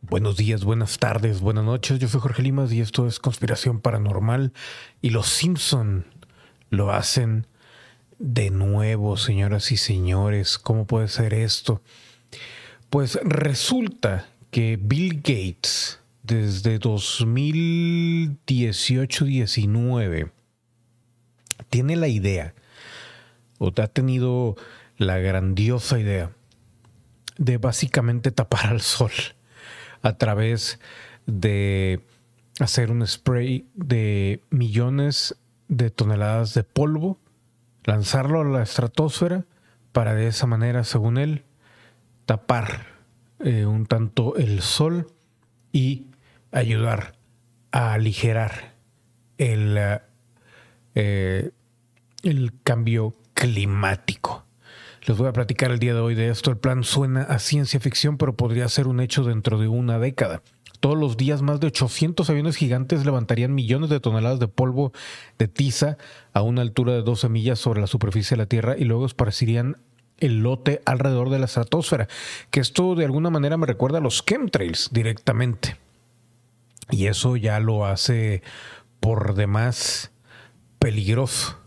Buenos días, buenas tardes, buenas noches. Yo soy Jorge Limas y esto es Conspiración Paranormal. Y los Simpson lo hacen de nuevo, señoras y señores. ¿Cómo puede ser esto? Pues resulta que Bill Gates, desde 2018-19, tiene la idea, o ha tenido la grandiosa idea, de básicamente tapar al sol a través de hacer un spray de millones de toneladas de polvo, lanzarlo a la estratosfera para de esa manera, según él, tapar eh, un tanto el sol y ayudar a aligerar el, eh, el cambio climático. Les voy a platicar el día de hoy de esto. El plan suena a ciencia ficción, pero podría ser un hecho dentro de una década. Todos los días más de 800 aviones gigantes levantarían millones de toneladas de polvo de tiza a una altura de 12 millas sobre la superficie de la Tierra y luego esparcirían el lote alrededor de la estratosfera. Que esto de alguna manera me recuerda a los chemtrails directamente. Y eso ya lo hace por demás peligroso.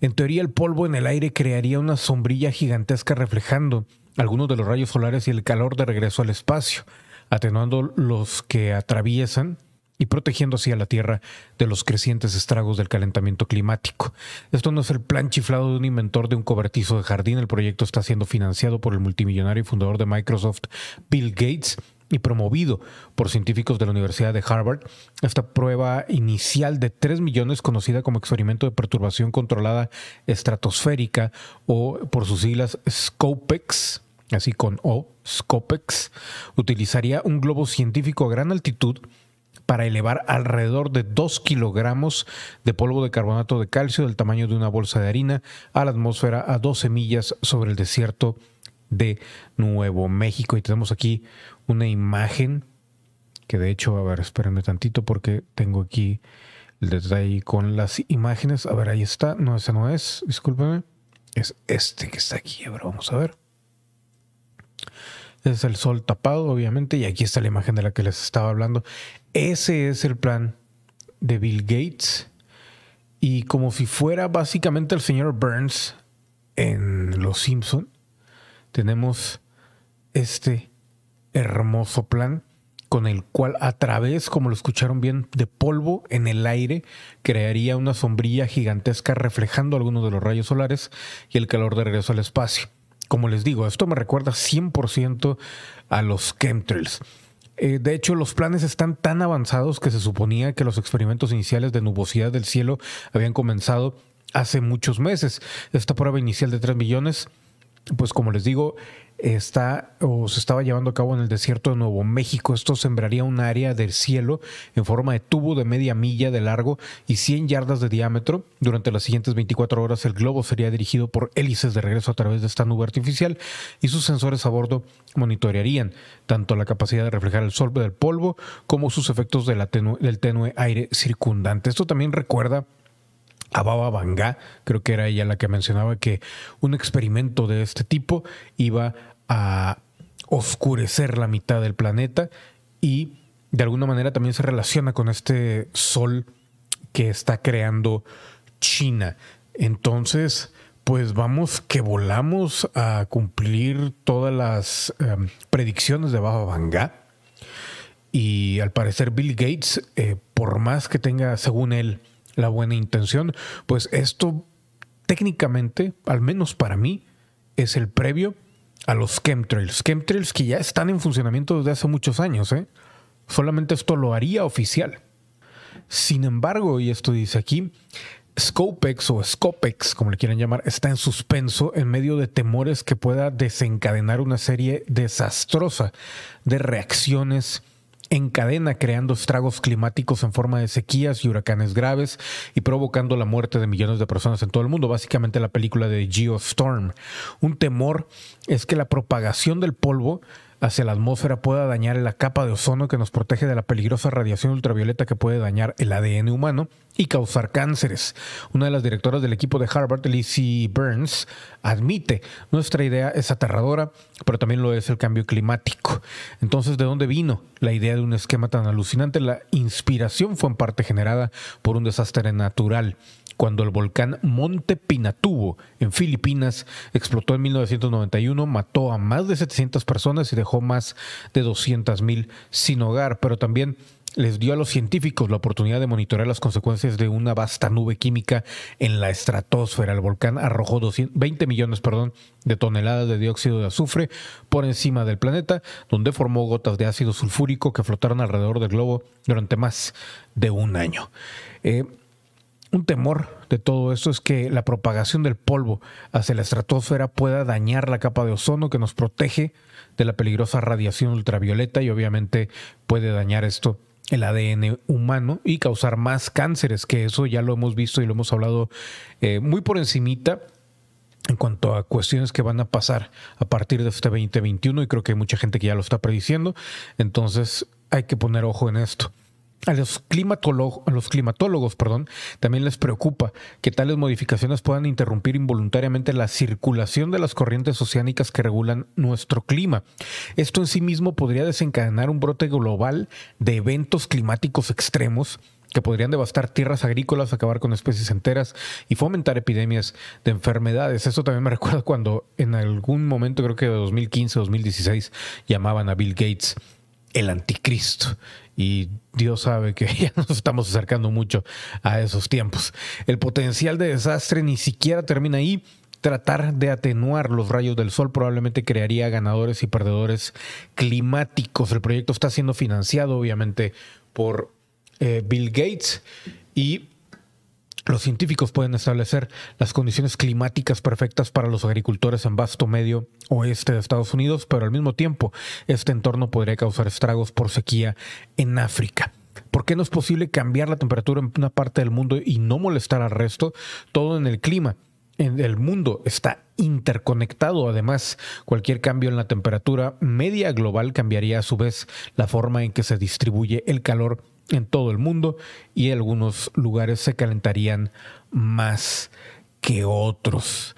En teoría el polvo en el aire crearía una sombrilla gigantesca reflejando algunos de los rayos solares y el calor de regreso al espacio, atenuando los que atraviesan y protegiendo así a la Tierra de los crecientes estragos del calentamiento climático. Esto no es el plan chiflado de un inventor de un cobertizo de jardín, el proyecto está siendo financiado por el multimillonario y fundador de Microsoft, Bill Gates, y promovido por científicos de la Universidad de Harvard. Esta prueba inicial de 3 millones, conocida como experimento de perturbación controlada estratosférica o por sus siglas SCOPEX, así con O, SCOPEX, utilizaría un globo científico a gran altitud para elevar alrededor de 2 kilogramos de polvo de carbonato de calcio del tamaño de una bolsa de harina a la atmósfera a 12 millas sobre el desierto de Nuevo México. Y tenemos aquí una imagen que de hecho, a ver, espérenme tantito porque tengo aquí el detalle con las imágenes. A ver, ahí está. No, ese no es, discúlpeme. Es este que está aquí. A ver, vamos a ver. es el sol tapado, obviamente, y aquí está la imagen de la que les estaba hablando. Ese es el plan de Bill Gates. Y como si fuera básicamente el señor Burns en Los Simpson, tenemos este hermoso plan con el cual a través, como lo escucharon bien, de polvo en el aire, crearía una sombrilla gigantesca reflejando algunos de los rayos solares y el calor de regreso al espacio. Como les digo, esto me recuerda 100% a los chemtrails. Eh, de hecho, los planes están tan avanzados que se suponía que los experimentos iniciales de nubosidad del cielo habían comenzado hace muchos meses. Esta prueba inicial de 3 millones pues como les digo, está o se estaba llevando a cabo en el desierto de Nuevo México. Esto sembraría un área del cielo en forma de tubo de media milla de largo y 100 yardas de diámetro. Durante las siguientes 24 horas el globo sería dirigido por hélices de regreso a través de esta nube artificial y sus sensores a bordo monitorearían tanto la capacidad de reflejar el sol del polvo como sus efectos del tenue aire circundante. Esto también recuerda a Baba Vanga, creo que era ella la que mencionaba que un experimento de este tipo iba a oscurecer la mitad del planeta y de alguna manera también se relaciona con este sol que está creando China. Entonces, pues vamos que volamos a cumplir todas las em, predicciones de Baba Vanga. Y al parecer Bill Gates, eh, por más que tenga, según él, la buena intención, pues esto técnicamente, al menos para mí, es el previo a los chemtrails. Chemtrails que ya están en funcionamiento desde hace muchos años. ¿eh? Solamente esto lo haría oficial. Sin embargo, y esto dice aquí, Scopex o Scopex, como le quieran llamar, está en suspenso en medio de temores que pueda desencadenar una serie desastrosa de reacciones en cadena creando estragos climáticos en forma de sequías y huracanes graves y provocando la muerte de millones de personas en todo el mundo, básicamente la película de Geostorm. Un temor es que la propagación del polvo hacia la atmósfera pueda dañar la capa de ozono que nos protege de la peligrosa radiación ultravioleta que puede dañar el ADN humano y causar cánceres. Una de las directoras del equipo de Harvard, Lizzie Burns, admite, nuestra idea es aterradora, pero también lo es el cambio climático. Entonces, ¿de dónde vino la idea de un esquema tan alucinante? La inspiración fue en parte generada por un desastre natural cuando el volcán Monte Pinatubo en Filipinas explotó en 1991, mató a más de 700 personas y dejó más de 200 mil sin hogar, pero también les dio a los científicos la oportunidad de monitorear las consecuencias de una vasta nube química en la estratosfera. El volcán arrojó 20 millones perdón, de toneladas de dióxido de azufre por encima del planeta, donde formó gotas de ácido sulfúrico que flotaron alrededor del globo durante más de un año. Eh, un temor de todo esto es que la propagación del polvo hacia la estratosfera pueda dañar la capa de ozono que nos protege de la peligrosa radiación ultravioleta y obviamente puede dañar esto el ADN humano y causar más cánceres, que eso ya lo hemos visto y lo hemos hablado eh, muy por encimita en cuanto a cuestiones que van a pasar a partir de este 2021 y creo que hay mucha gente que ya lo está prediciendo, entonces hay que poner ojo en esto. A los, climatólogos, a los climatólogos perdón, también les preocupa que tales modificaciones puedan interrumpir involuntariamente la circulación de las corrientes oceánicas que regulan nuestro clima. Esto en sí mismo podría desencadenar un brote global de eventos climáticos extremos que podrían devastar tierras agrícolas, acabar con especies enteras y fomentar epidemias de enfermedades. Eso también me recuerda cuando en algún momento, creo que de 2015, 2016, llamaban a Bill Gates el anticristo y Dios sabe que ya nos estamos acercando mucho a esos tiempos. El potencial de desastre ni siquiera termina ahí. Tratar de atenuar los rayos del sol probablemente crearía ganadores y perdedores climáticos. El proyecto está siendo financiado obviamente por eh, Bill Gates y los científicos pueden establecer las condiciones climáticas perfectas para los agricultores en vasto medio oeste de Estados Unidos, pero al mismo tiempo este entorno podría causar estragos por sequía en África. ¿Por qué no es posible cambiar la temperatura en una parte del mundo y no molestar al resto? Todo en el clima. En el mundo está interconectado. Además, cualquier cambio en la temperatura media global cambiaría a su vez la forma en que se distribuye el calor en todo el mundo y algunos lugares se calentarían más que otros.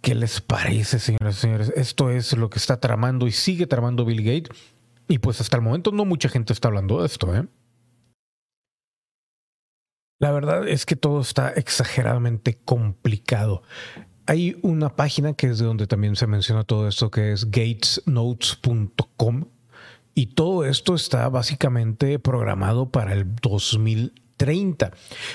¿Qué les parece, señoras y señores? Esto es lo que está tramando y sigue tramando Bill Gates. Y pues hasta el momento no mucha gente está hablando de esto, ¿eh? La verdad es que todo está exageradamente complicado. Hay una página que es de donde también se menciona todo esto, que es gatesnotes.com y todo esto está básicamente programado para el 2030.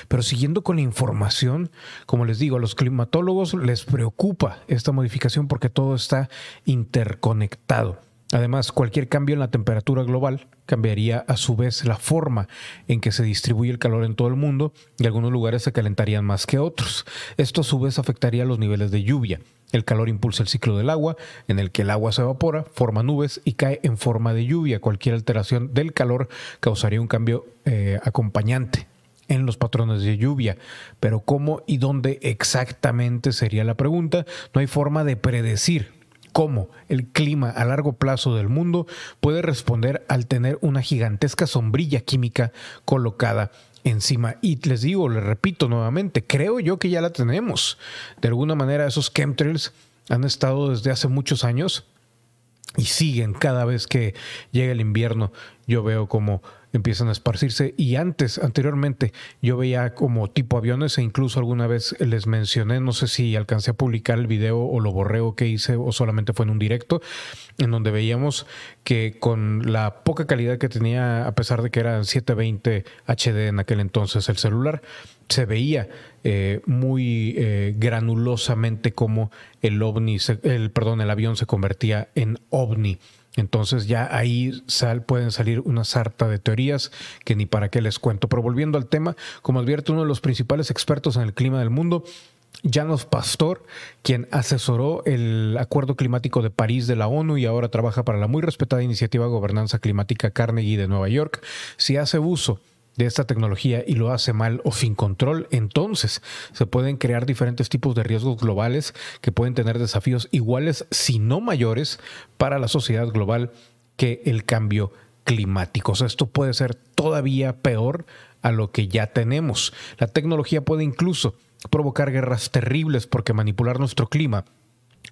Pero siguiendo con la información, como les digo, a los climatólogos les preocupa esta modificación porque todo está interconectado. Además, cualquier cambio en la temperatura global cambiaría a su vez la forma en que se distribuye el calor en todo el mundo y algunos lugares se calentarían más que otros. Esto a su vez afectaría los niveles de lluvia. El calor impulsa el ciclo del agua, en el que el agua se evapora, forma nubes y cae en forma de lluvia. Cualquier alteración del calor causaría un cambio eh, acompañante en los patrones de lluvia. Pero cómo y dónde exactamente sería la pregunta. No hay forma de predecir cómo el clima a largo plazo del mundo puede responder al tener una gigantesca sombrilla química colocada encima. Y les digo, les repito nuevamente, creo yo que ya la tenemos. De alguna manera esos chemtrails han estado desde hace muchos años y siguen cada vez que llega el invierno. Yo veo como empiezan a esparcirse y antes, anteriormente, yo veía como tipo aviones e incluso alguna vez les mencioné, no sé si alcancé a publicar el video o lo borreo que hice o solamente fue en un directo, en donde veíamos que con la poca calidad que tenía, a pesar de que era 720 HD en aquel entonces el celular, se veía eh, muy eh, granulosamente como el ovni, el, perdón, el avión se convertía en ovni. Entonces ya ahí sal, pueden salir una sarta de teorías que ni para qué les cuento. Pero volviendo al tema, como advierte uno de los principales expertos en el clima del mundo, Janos Pastor, quien asesoró el Acuerdo Climático de París de la ONU y ahora trabaja para la muy respetada iniciativa Gobernanza Climática Carnegie de Nueva York, si hace uso de esta tecnología y lo hace mal o sin control, entonces se pueden crear diferentes tipos de riesgos globales que pueden tener desafíos iguales, si no mayores, para la sociedad global que el cambio climático. O sea, esto puede ser todavía peor a lo que ya tenemos. La tecnología puede incluso provocar guerras terribles porque manipular nuestro clima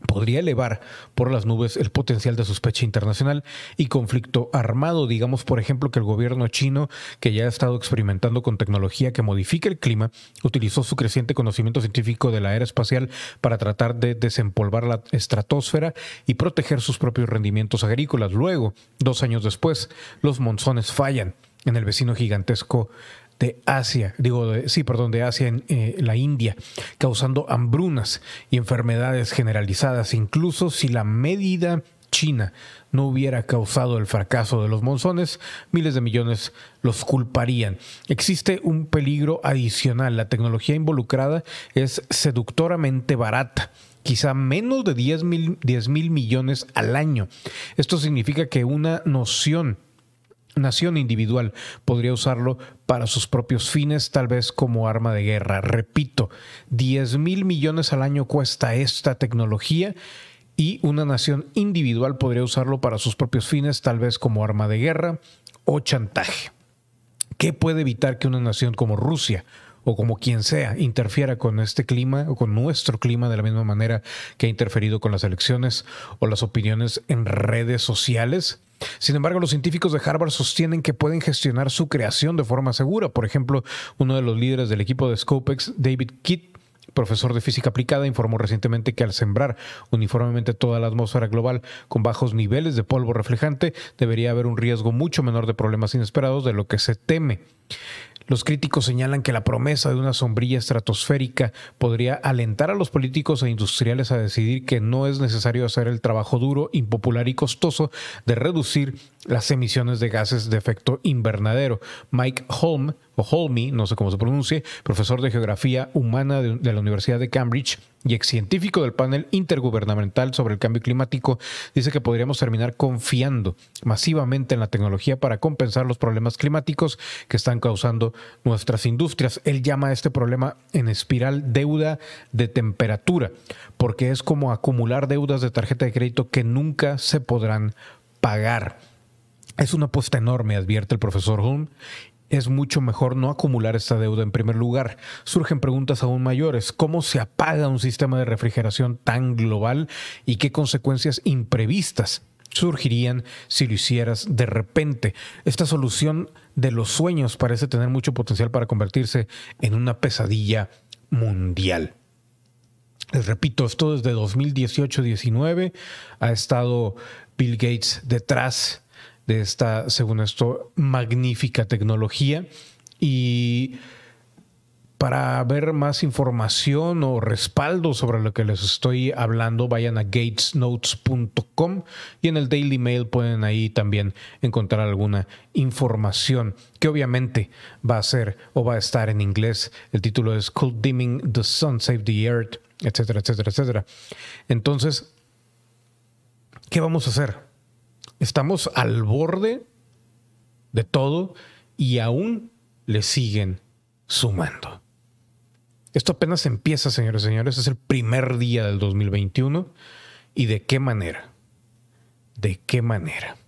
podría elevar por las nubes el potencial de sospecha internacional y conflicto armado. Digamos, por ejemplo, que el gobierno chino, que ya ha estado experimentando con tecnología que modifica el clima, utilizó su creciente conocimiento científico de la era espacial para tratar de desempolvar la estratosfera y proteger sus propios rendimientos agrícolas. Luego, dos años después, los monzones fallan en el vecino gigantesco de Asia, digo, sí, perdón, de Asia en eh, la India, causando hambrunas y enfermedades generalizadas, incluso si la medida china no hubiera causado el fracaso de los monzones, miles de millones los culparían. Existe un peligro adicional. La tecnología involucrada es seductoramente barata quizá menos de 10 mil, 10 mil millones al año. Esto significa que una noción nación individual podría usarlo para sus propios fines, tal vez como arma de guerra. Repito, 10 mil millones al año cuesta esta tecnología y una nación individual podría usarlo para sus propios fines, tal vez como arma de guerra o chantaje. ¿Qué puede evitar que una nación como Rusia o como quien sea interfiera con este clima o con nuestro clima de la misma manera que ha interferido con las elecciones o las opiniones en redes sociales? Sin embargo, los científicos de Harvard sostienen que pueden gestionar su creación de forma segura. Por ejemplo, uno de los líderes del equipo de Scopex, David Kitt, profesor de física aplicada, informó recientemente que al sembrar uniformemente toda la atmósfera global con bajos niveles de polvo reflejante, debería haber un riesgo mucho menor de problemas inesperados de lo que se teme. Los críticos señalan que la promesa de una sombrilla estratosférica podría alentar a los políticos e industriales a decidir que no es necesario hacer el trabajo duro, impopular y costoso de reducir las emisiones de gases de efecto invernadero. Mike Holm, o Holme, no sé cómo se pronuncie, profesor de Geografía Humana de, la Universidad de Cambridge y ex científico del panel intergubernamental sobre el cambio climático, dice que podríamos terminar confiando masivamente en la tecnología para compensar los problemas climáticos que están causando nuestras industrias. Él llama a este problema en espiral deuda de temperatura, porque es como acumular deudas de tarjeta de crédito que nunca se podrán pagar. Es una apuesta enorme, advierte el profesor Holm, es mucho mejor no acumular esta deuda en primer lugar. Surgen preguntas aún mayores. ¿Cómo se apaga un sistema de refrigeración tan global y qué consecuencias imprevistas surgirían si lo hicieras de repente? Esta solución de los sueños parece tener mucho potencial para convertirse en una pesadilla mundial. Les repito, esto desde 2018-19 ha estado Bill Gates detrás de esta, según esto, magnífica tecnología. Y para ver más información o respaldo sobre lo que les estoy hablando, vayan a gatesnotes.com y en el Daily Mail pueden ahí también encontrar alguna información que obviamente va a ser o va a estar en inglés. El título es Cold Dimming the Sun, Save the Earth, etcétera, etcétera, etcétera. Entonces, ¿qué vamos a hacer? Estamos al borde de todo y aún le siguen sumando. Esto apenas empieza, señores y señores. Es el primer día del 2021. ¿Y de qué manera? ¿De qué manera?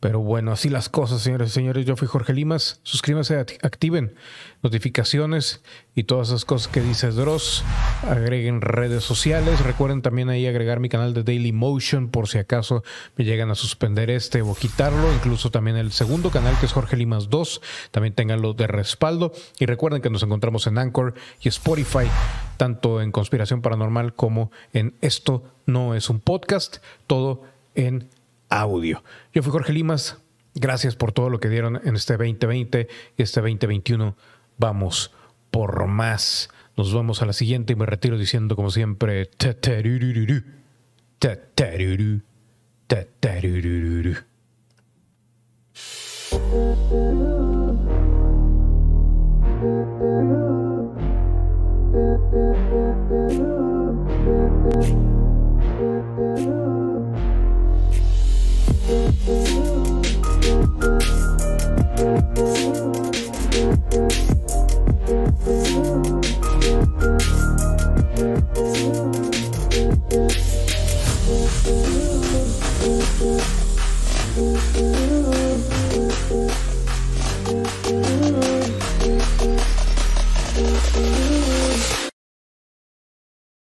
Pero bueno, así las cosas, señores y señores. Yo fui Jorge Limas. Suscríbanse, activen notificaciones y todas esas cosas que dice Dross. Agreguen redes sociales. Recuerden también ahí agregar mi canal de Daily Motion por si acaso me llegan a suspender este o quitarlo. Incluso también el segundo canal que es Jorge Limas 2. También tenganlo de respaldo. Y recuerden que nos encontramos en Anchor y Spotify, tanto en Conspiración Paranormal como en Esto no es un podcast. Todo en audio. Yo fui Jorge Limas. Gracias por todo lo que dieron en este 2020 y este 2021. Vamos por más. Nos vemos a la siguiente y me retiro diciendo como siempre.